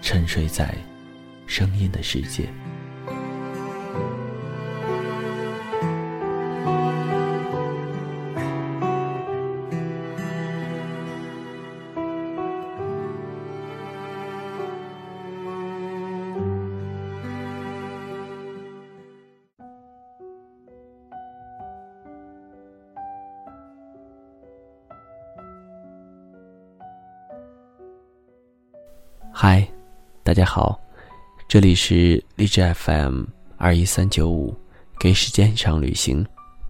沉睡在声音的世界。好，这里是荔枝 FM 二一三九五，给时间一场旅行，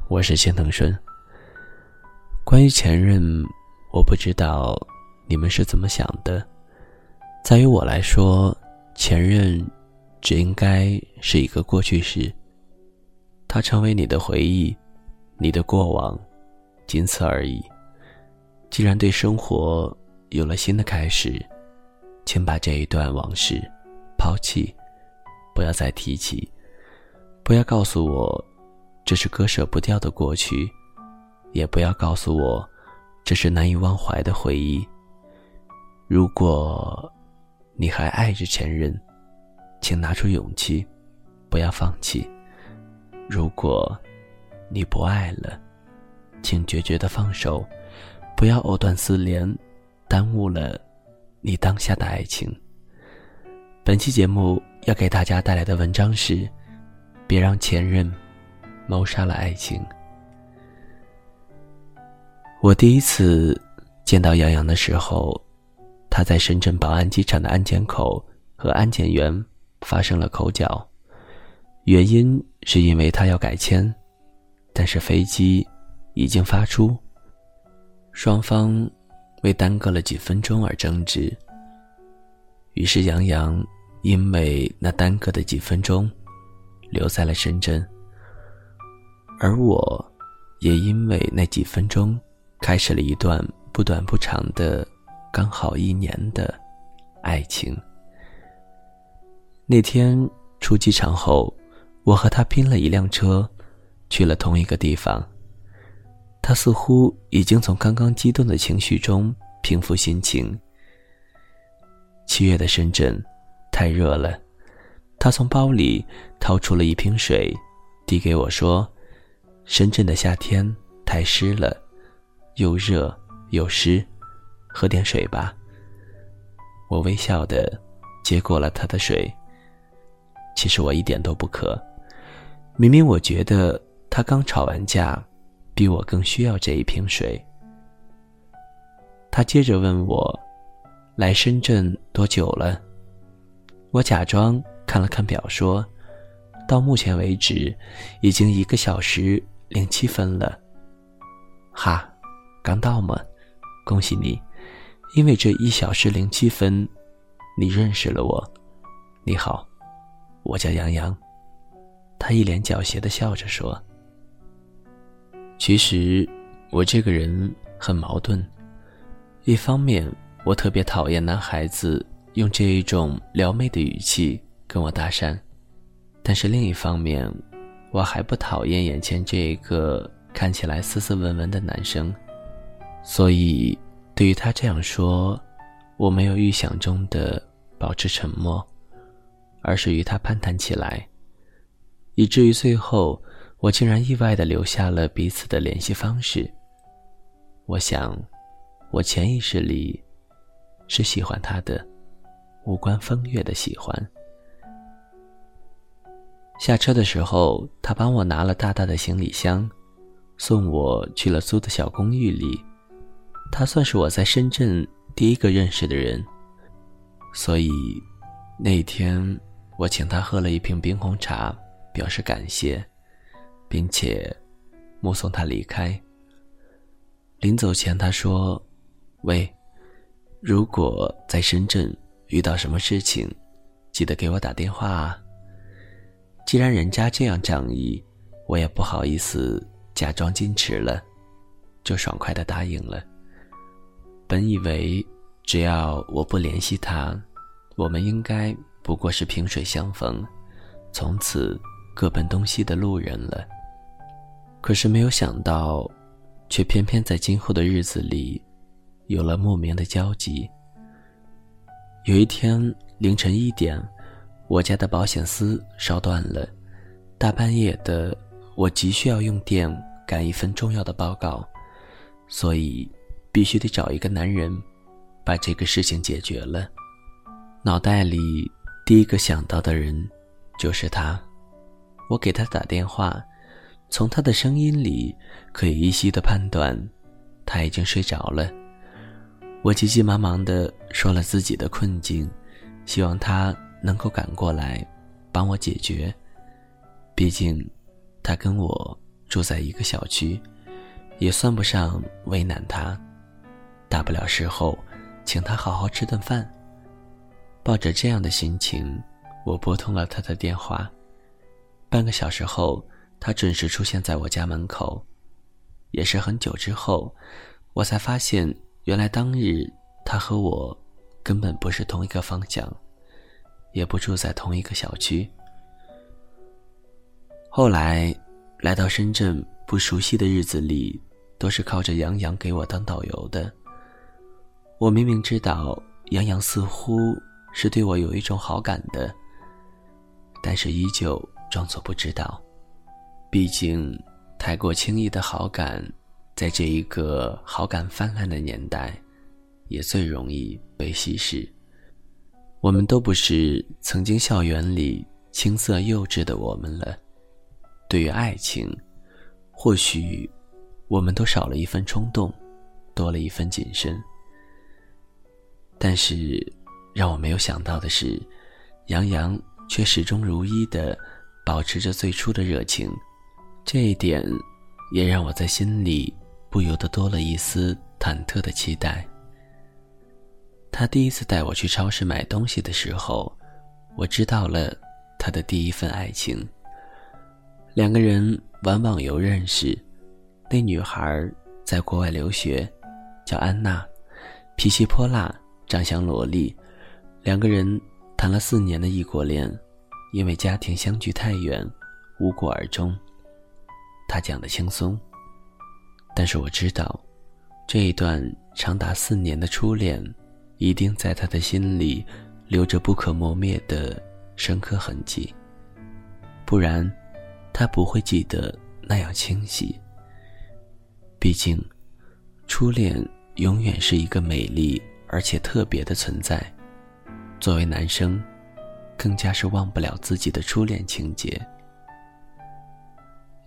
我是谢腾顺。关于前任，我不知道你们是怎么想的。在于我来说，前任只应该是一个过去式，它成为你的回忆，你的过往，仅此而已。既然对生活有了新的开始。请把这一段往事抛弃，不要再提起。不要告诉我这是割舍不掉的过去，也不要告诉我这是难以忘怀的回忆。如果你还爱着前任，请拿出勇气，不要放弃。如果你不爱了，请决绝的放手，不要藕断丝连，耽误了。你当下的爱情。本期节目要给大家带来的文章是：别让前任谋杀了爱情。我第一次见到杨洋的时候，他在深圳宝安机场的安检口和安检员发生了口角，原因是因为他要改签，但是飞机已经发出，双方。为耽搁了几分钟而争执，于是杨洋因为那耽搁的几分钟，留在了深圳，而我，也因为那几分钟，开始了一段不短不长的，刚好一年的爱情。那天出机场后，我和他拼了一辆车，去了同一个地方。他似乎已经从刚刚激动的情绪中平复心情。七月的深圳，太热了。他从包里掏出了一瓶水，递给我说：“深圳的夏天太湿了，又热又湿，喝点水吧。”我微笑的接过了他的水。其实我一点都不渴，明明我觉得他刚吵完架。比我更需要这一瓶水。他接着问我：“来深圳多久了？”我假装看了看表，说：“到目前为止，已经一个小时零七分了。”哈，刚到吗？恭喜你，因为这一小时零七分，你认识了我。你好，我叫杨洋。他一脸狡黠的笑着说。其实，我这个人很矛盾。一方面，我特别讨厌男孩子用这一种撩妹的语气跟我搭讪；但是另一方面，我还不讨厌眼前这个看起来斯斯文文的男生。所以，对于他这样说，我没有预想中的保持沉默，而是与他攀谈起来，以至于最后。我竟然意外的留下了彼此的联系方式。我想，我潜意识里是喜欢他的，无关风月的喜欢。下车的时候，他帮我拿了大大的行李箱，送我去了租的小公寓里。他算是我在深圳第一个认识的人，所以那天我请他喝了一瓶冰红茶，表示感谢，并且目送他离开。临走前，他说：“喂，如果在深圳遇到什么事情，记得给我打电话啊。”既然人家这样仗义，我也不好意思假装矜持了，就爽快的答应了。本以为只要我不联系他，我们应该不过是萍水相逢，从此各奔东西的路人了。可是没有想到，却偏偏在今后的日子里，有了莫名的交集。有一天凌晨一点。我家的保险丝烧断了，大半夜的，我急需要用电赶一份重要的报告，所以必须得找一个男人把这个事情解决了。脑袋里第一个想到的人就是他，我给他打电话，从他的声音里可以依稀的判断他已经睡着了。我急急忙忙的说了自己的困境，希望他。能够赶过来，帮我解决。毕竟，他跟我住在一个小区，也算不上为难他。大不了事后，请他好好吃顿饭。抱着这样的心情，我拨通了他的电话。半个小时后，他准时出现在我家门口。也是很久之后，我才发现，原来当日他和我根本不是同一个方向。也不住在同一个小区。后来来到深圳，不熟悉的日子里，都是靠着杨洋给我当导游的。我明明知道杨洋似乎是对我有一种好感的，但是依旧装作不知道。毕竟，太过轻易的好感，在这一个好感泛滥的年代，也最容易被稀释。我们都不是曾经校园里青涩幼稚的我们了。对于爱情，或许我们都少了一份冲动，多了一份谨慎。但是，让我没有想到的是，杨洋却始终如一的保持着最初的热情。这一点，也让我在心里不由得多了一丝忐忑的期待。他第一次带我去超市买东西的时候，我知道了他的第一份爱情。两个人玩网游认识，那女孩在国外留学，叫安娜，脾气泼辣，长相萝莉。两个人谈了四年的异国恋，因为家庭相距太远，无果而终。他讲的轻松，但是我知道，这一段长达四年的初恋。一定在他的心里留着不可磨灭的深刻痕迹，不然他不会记得那样清晰。毕竟，初恋永远是一个美丽而且特别的存在。作为男生，更加是忘不了自己的初恋情节。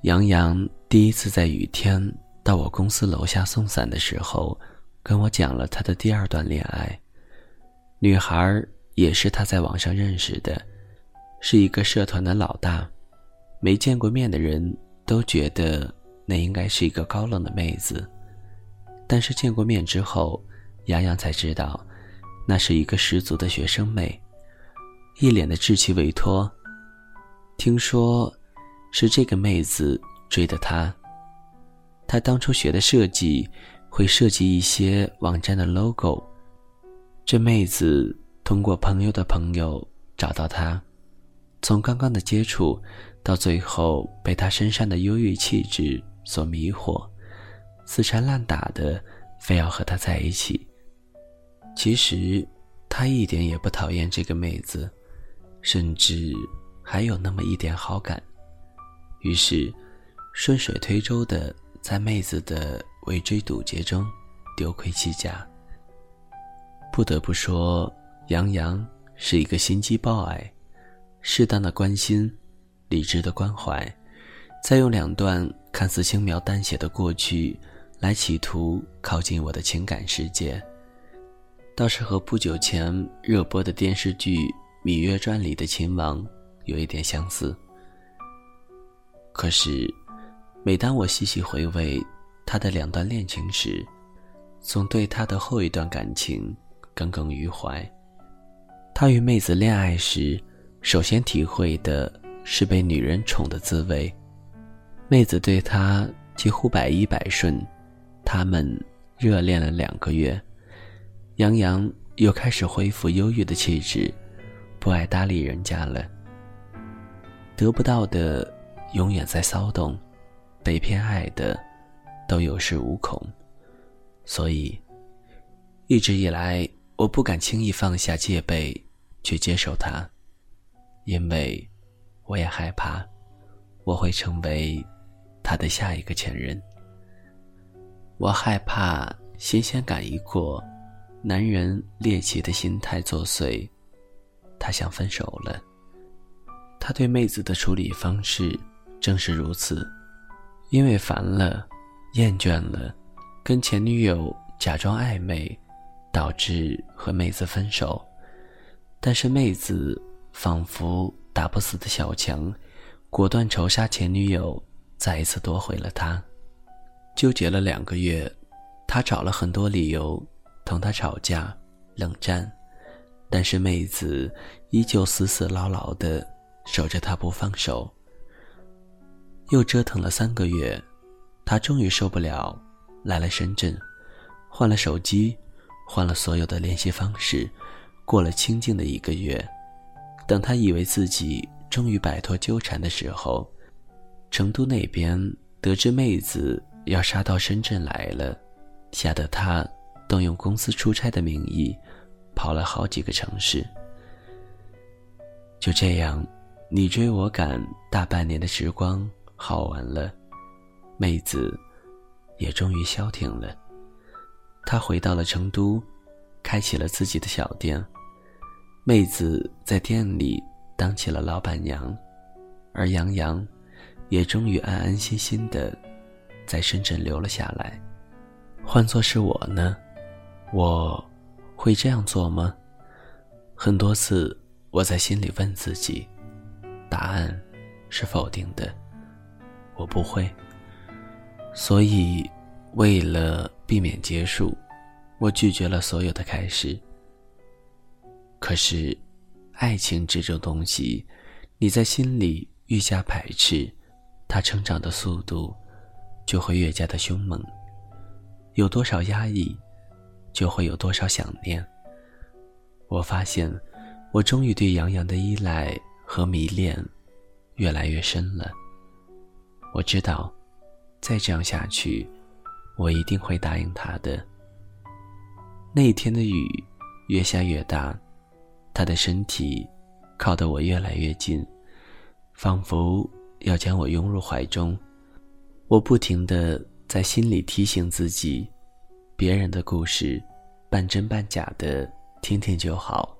杨洋第一次在雨天到我公司楼下送伞的时候。跟我讲了他的第二段恋爱，女孩也是他在网上认识的，是一个社团的老大，没见过面的人都觉得那应该是一个高冷的妹子，但是见过面之后，杨洋才知道，那是一个十足的学生妹，一脸的稚气未脱。听说，是这个妹子追的他，他当初学的设计。会设计一些网站的 logo。这妹子通过朋友的朋友找到他，从刚刚的接触，到最后被他身上的忧郁气质所迷惑，死缠烂打的非要和他在一起。其实他一点也不讨厌这个妹子，甚至还有那么一点好感。于是顺水推舟的在妹子的。围追堵截中，丢盔弃甲。不得不说，杨洋是一个心机婊爱，适当的关心，理智的关怀，再用两段看似轻描淡写的过去，来企图靠近我的情感世界，倒是和不久前热播的电视剧《芈月传》里的秦王有一点相似。可是，每当我细细回味他的两段恋情时，总对他的后一段感情耿耿于怀。他与妹子恋爱时，首先体会的是被女人宠的滋味。妹子对他几乎百依百顺，他们热恋了两个月，杨洋又开始恢复忧郁的气质，不爱搭理人家了。得不到的永远在骚动，被偏爱的都有恃无恐。所以，一直以来，我不敢轻易放下戒备去接受他，因为我也害怕我会成为他的下一个前任。我害怕新鲜感一过，男人猎奇的心态作祟，他想分手了。他对妹子的处理方式正是如此，因为烦了，厌倦了。跟前女友假装暧昧，导致和妹子分手，但是妹子仿佛打不死的小强，果断仇杀前女友，再一次夺回了他。纠结了两个月，他找了很多理由同他吵架、冷战，但是妹子依旧死死牢牢的守着他不放手。又折腾了三个月，他终于受不了。来了深圳，换了手机，换了所有的联系方式，过了清静的一个月。等他以为自己终于摆脱纠缠的时候，成都那边得知妹子要杀到深圳来了，吓得他动用公司出差的名义，跑了好几个城市。就这样，你追我赶，大半年的时光好完了，妹子。也终于消停了。他回到了成都，开启了自己的小店。妹子在店里当起了老板娘，而杨洋也终于安安心心的在深圳留了下来。换做是我呢，我会这样做吗？很多次我在心里问自己，答案是否定的。我不会。所以，为了避免结束，我拒绝了所有的开始。可是，爱情这种东西，你在心里愈加排斥，它成长的速度就会越加的凶猛。有多少压抑，就会有多少想念。我发现，我终于对杨洋的依赖和迷恋越来越深了。我知道。再这样下去，我一定会答应他的。那一天的雨越下越大，他的身体靠得我越来越近，仿佛要将我拥入怀中。我不停的在心里提醒自己：别人的故事，半真半假的听听就好，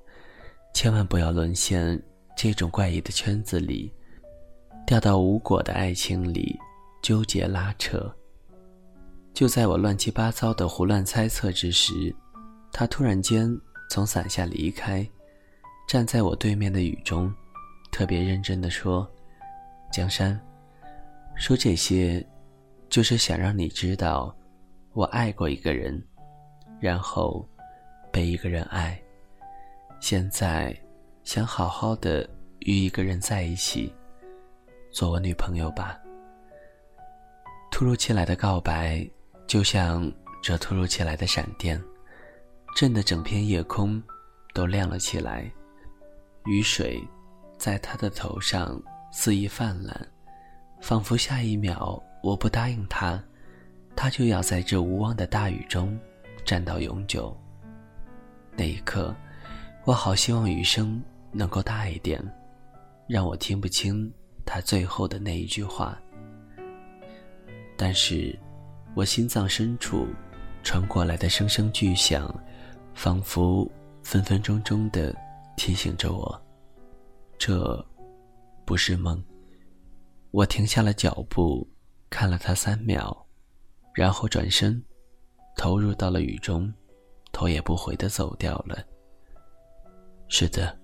千万不要沦陷这种怪异的圈子里，掉到无果的爱情里。纠结拉扯。就在我乱七八糟的胡乱猜测之时，他突然间从伞下离开，站在我对面的雨中，特别认真的说：“江山，说这些，就是想让你知道，我爱过一个人，然后被一个人爱，现在想好好的与一个人在一起，做我女朋友吧。”突如其来的告白，就像这突如其来的闪电，震得整片夜空都亮了起来。雨水在他的头上肆意泛滥，仿佛下一秒我不答应他，他就要在这无望的大雨中站到永久。那一刻，我好希望雨声能够大一点，让我听不清他最后的那一句话。但是，我心脏深处传过来的声声巨响，仿佛分分钟钟的提醒着我，这不是梦。我停下了脚步，看了他三秒，然后转身，投入到了雨中，头也不回的走掉了。是的，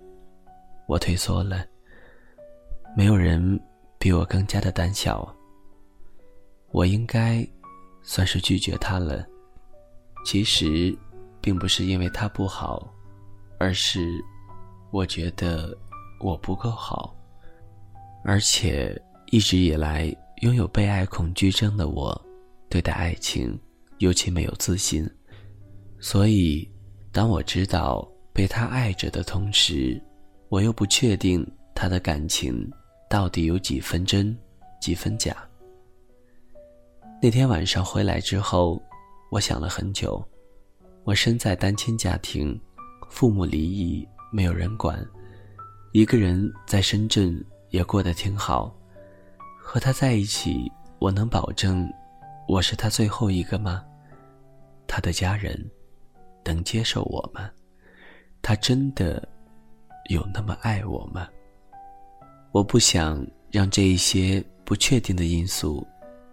我退缩了。没有人比我更加的胆小。我应该算是拒绝他了。其实，并不是因为他不好，而是我觉得我不够好，而且一直以来拥有被爱恐惧症的我，对待爱情尤其没有自信。所以，当我知道被他爱着的同时，我又不确定他的感情到底有几分真，几分假。那天晚上回来之后，我想了很久。我身在单亲家庭，父母离异，没有人管，一个人在深圳也过得挺好。和他在一起，我能保证我是他最后一个吗？他的家人能接受我吗？他真的有那么爱我吗？我不想让这一些不确定的因素。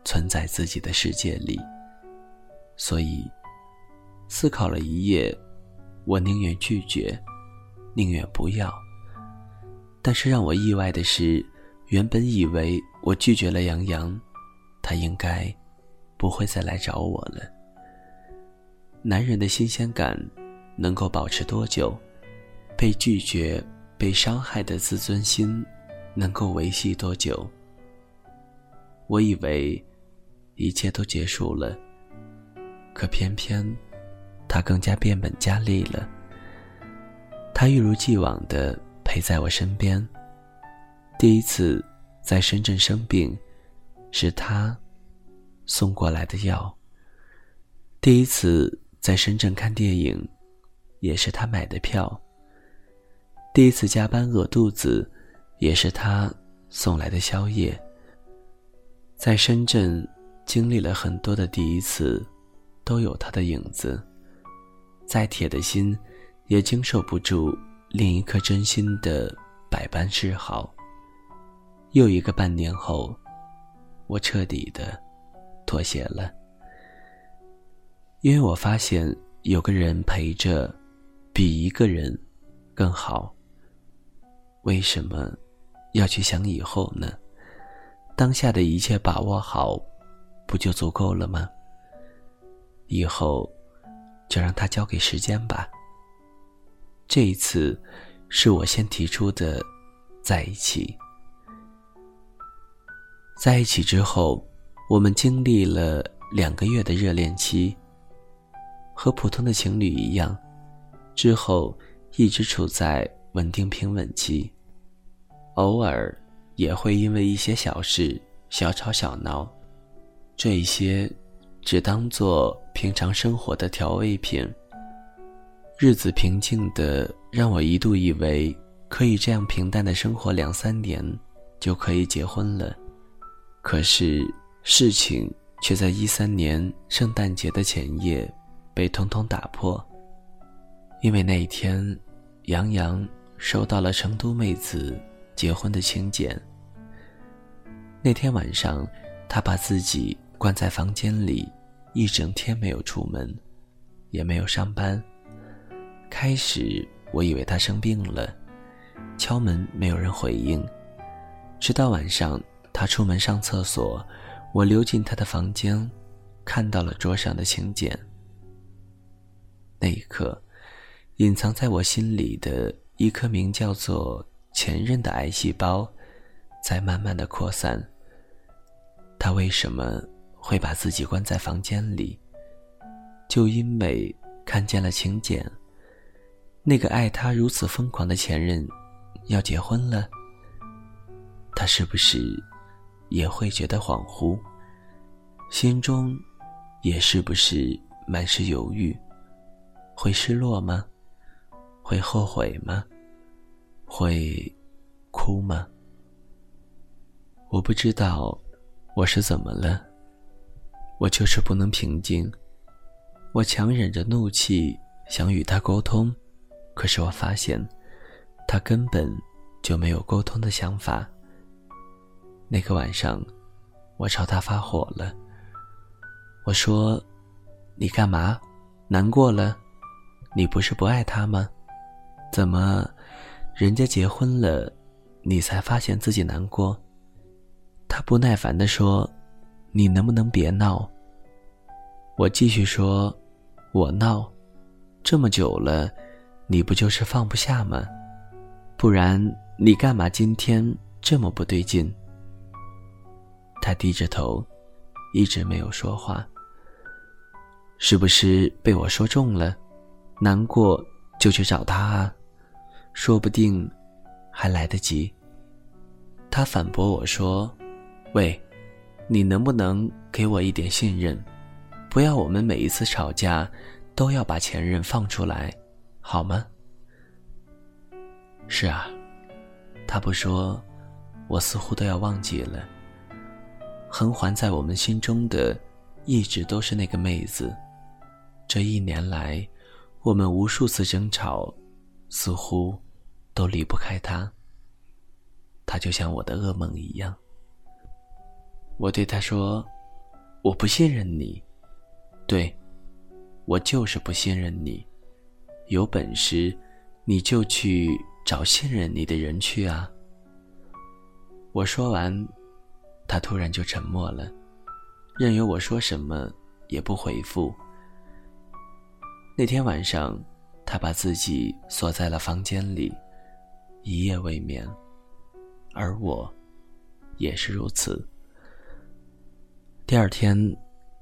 存在自己的世界里，所以思考了一夜，我宁愿拒绝，宁愿不要。但是让我意外的是，原本以为我拒绝了杨洋，他应该不会再来找我了。男人的新鲜感能够保持多久？被拒绝、被伤害的自尊心能够维系多久？我以为。一切都结束了，可偏偏他更加变本加厉了。他一如既往的陪在我身边。第一次在深圳生病，是他送过来的药；第一次在深圳看电影，也是他买的票；第一次加班饿肚子，也是他送来的宵夜。在深圳。经历了很多的第一次，都有他的影子。再铁的心，也经受不住另一颗真心的百般示好。又一个半年后，我彻底的妥协了，因为我发现有个人陪着，比一个人更好。为什么要去想以后呢？当下的一切把握好。不就足够了吗？以后就让它交给时间吧。这一次是我先提出的，在一起。在一起之后，我们经历了两个月的热恋期，和普通的情侣一样，之后一直处在稳定平稳期，偶尔也会因为一些小事小吵小闹。这一些，只当做平常生活的调味品。日子平静的让我一度以为可以这样平淡的生活两三年就可以结婚了，可是事情却在一三年圣诞节的前夜被通通打破。因为那一天，杨洋收到了成都妹子结婚的请柬。那天晚上，他把自己。关在房间里，一整天没有出门，也没有上班。开始我以为他生病了，敲门没有人回应。直到晚上，他出门上厕所，我溜进他的房间，看到了桌上的请柬。那一刻，隐藏在我心里的一颗名叫做前任的癌细胞，在慢慢的扩散。他为什么？会把自己关在房间里，就因为看见了请柬。那个爱他如此疯狂的前任，要结婚了。他是不是也会觉得恍惚？心中也是不是满是犹豫？会失落吗？会后悔吗？会哭吗？我不知道我是怎么了。我就是不能平静，我强忍着怒气想与他沟通，可是我发现，他根本就没有沟通的想法。那个晚上，我朝他发火了。我说：“你干嘛？难过了？你不是不爱他吗？怎么，人家结婚了，你才发现自己难过？”他不耐烦地说：“你能不能别闹？”我继续说：“我闹，这么久了，你不就是放不下吗？不然你干嘛今天这么不对劲？”他低着头，一直没有说话。是不是被我说中了？难过就去找他啊，说不定还来得及。他反驳我说：“喂，你能不能给我一点信任？”不要我们每一次吵架都要把前任放出来，好吗？是啊，他不说，我似乎都要忘记了。横环在我们心中的，一直都是那个妹子。这一年来，我们无数次争吵，似乎都离不开他，他就像我的噩梦一样。我对他说：“我不信任你。”对，我就是不信任你。有本事，你就去找信任你的人去啊！我说完，他突然就沉默了，任由我说什么也不回复。那天晚上，他把自己锁在了房间里，一夜未眠，而我也是如此。第二天。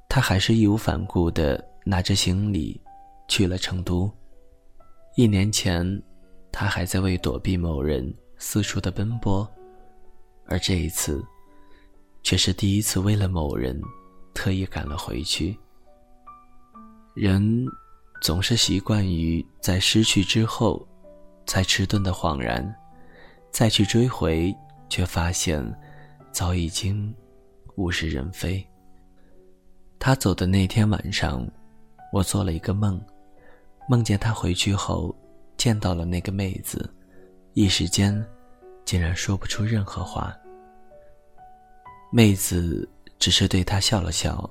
他还是义无反顾的拿着行李去了成都。一年前，他还在为躲避某人四处的奔波，而这一次，却是第一次为了某人特意赶了回去。人总是习惯于在失去之后，才迟钝的恍然，再去追回，却发现早已经物是人非。他走的那天晚上，我做了一个梦，梦见他回去后见到了那个妹子，一时间竟然说不出任何话。妹子只是对他笑了笑，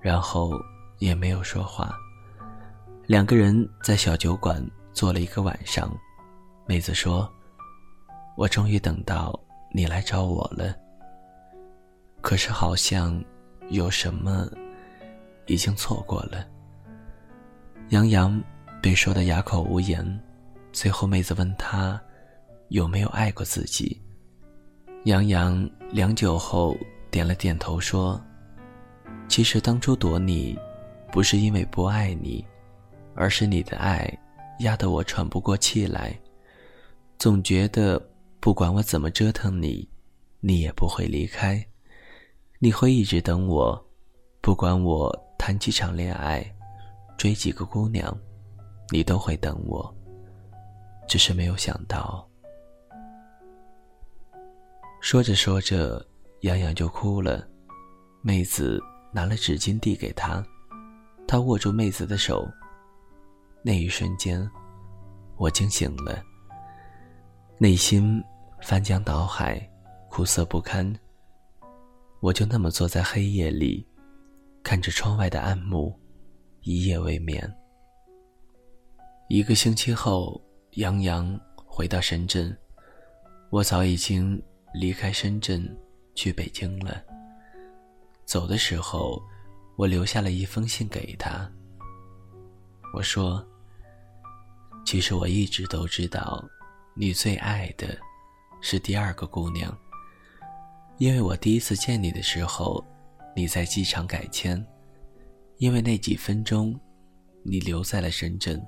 然后也没有说话。两个人在小酒馆坐了一个晚上，妹子说：“我终于等到你来找我了。”可是好像有什么。已经错过了。杨洋被说的哑口无言，最后妹子问他有没有爱过自己。杨洋良久后点了点头说：“其实当初躲你，不是因为不爱你，而是你的爱压得我喘不过气来，总觉得不管我怎么折腾你，你也不会离开，你会一直等我，不管我。”谈几场恋爱，追几个姑娘，你都会等我。只是没有想到。说着说着，洋洋就哭了。妹子拿了纸巾递给他，他握住妹子的手。那一瞬间，我惊醒了，内心翻江倒海，苦涩不堪。我就那么坐在黑夜里。看着窗外的暗幕，一夜未眠。一个星期后，杨洋回到深圳，我早已经离开深圳，去北京了。走的时候，我留下了一封信给他。我说：“其实我一直都知道，你最爱的是第二个姑娘，因为我第一次见你的时候。”你在机场改签，因为那几分钟，你留在了深圳。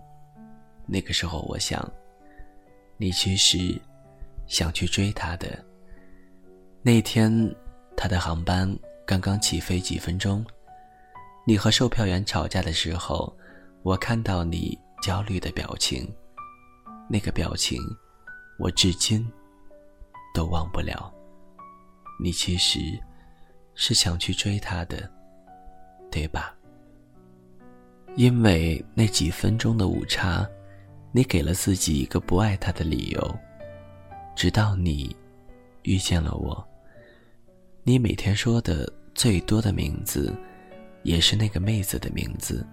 那个时候，我想，你其实想去追她的。那天，她的航班刚刚起飞几分钟，你和售票员吵架的时候，我看到你焦虑的表情，那个表情，我至今都忘不了。你其实。是想去追他的，对吧？因为那几分钟的误差，你给了自己一个不爱他的理由，直到你遇见了我。你每天说的最多的名字，也是那个妹子的名字，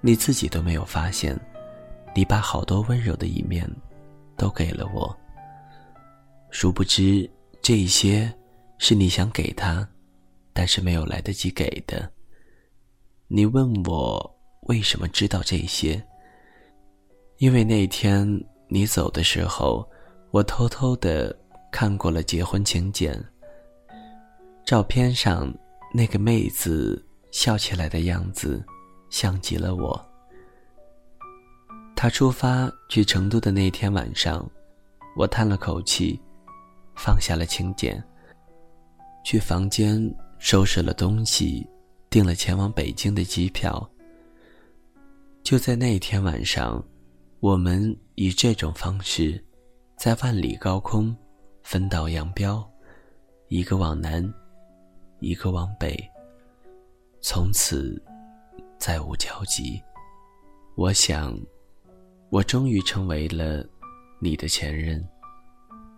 你自己都没有发现，你把好多温柔的一面都给了我。殊不知，这一些是你想给他，但是没有来得及给的。你问我为什么知道这些？因为那天你走的时候。我偷偷的看过了结婚请柬。照片上那个妹子笑起来的样子，像极了我。他出发去成都的那天晚上，我叹了口气，放下了请柬，去房间收拾了东西，订了前往北京的机票。就在那天晚上，我们以这种方式。在万里高空，分道扬镳，一个往南，一个往北，从此再无交集。我想，我终于成为了你的前任。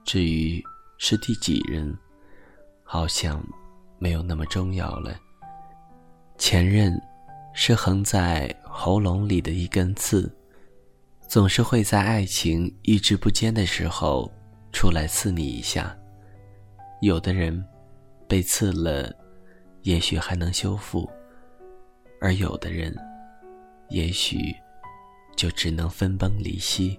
至于是第几任，好像没有那么重要了。前任是横在喉咙里的一根刺。总是会在爱情意志不坚的时候出来刺你一下。有的人被刺了，也许还能修复；而有的人，也许就只能分崩离析。